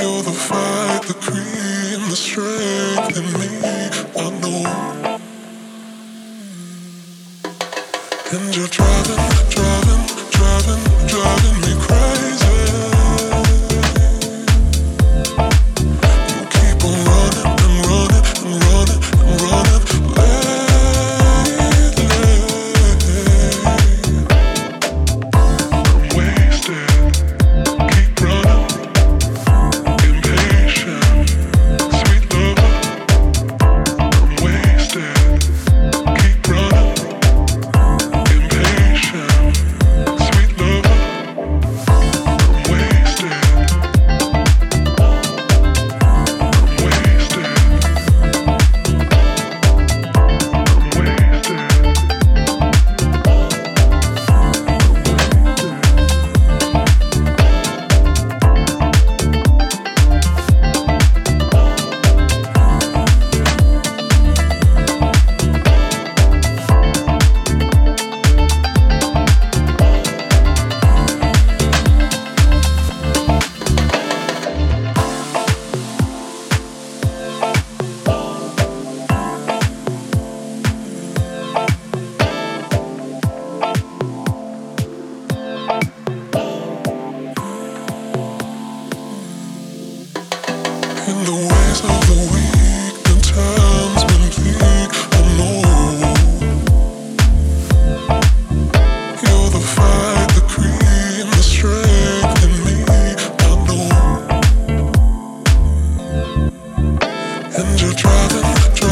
the fight, the cream, the strength in me. I know. And you're driving, driving, driving, driving me crazy. trouble, trouble.